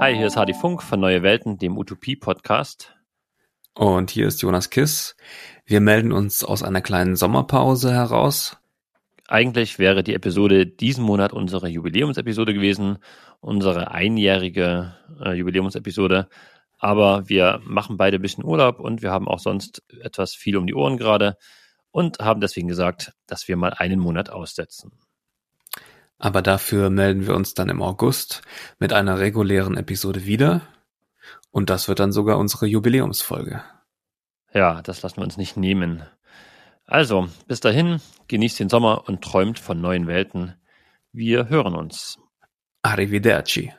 Hi, hier ist Hardy Funk von Neue Welten, dem Utopie-Podcast. Und hier ist Jonas Kiss. Wir melden uns aus einer kleinen Sommerpause heraus. Eigentlich wäre die Episode diesen Monat unsere Jubiläumsepisode gewesen, unsere einjährige äh, Jubiläumsepisode. Aber wir machen beide ein bisschen Urlaub und wir haben auch sonst etwas viel um die Ohren gerade und haben deswegen gesagt, dass wir mal einen Monat aussetzen. Aber dafür melden wir uns dann im August mit einer regulären Episode wieder. Und das wird dann sogar unsere Jubiläumsfolge. Ja, das lassen wir uns nicht nehmen. Also, bis dahin, genießt den Sommer und träumt von neuen Welten. Wir hören uns. Arrivederci.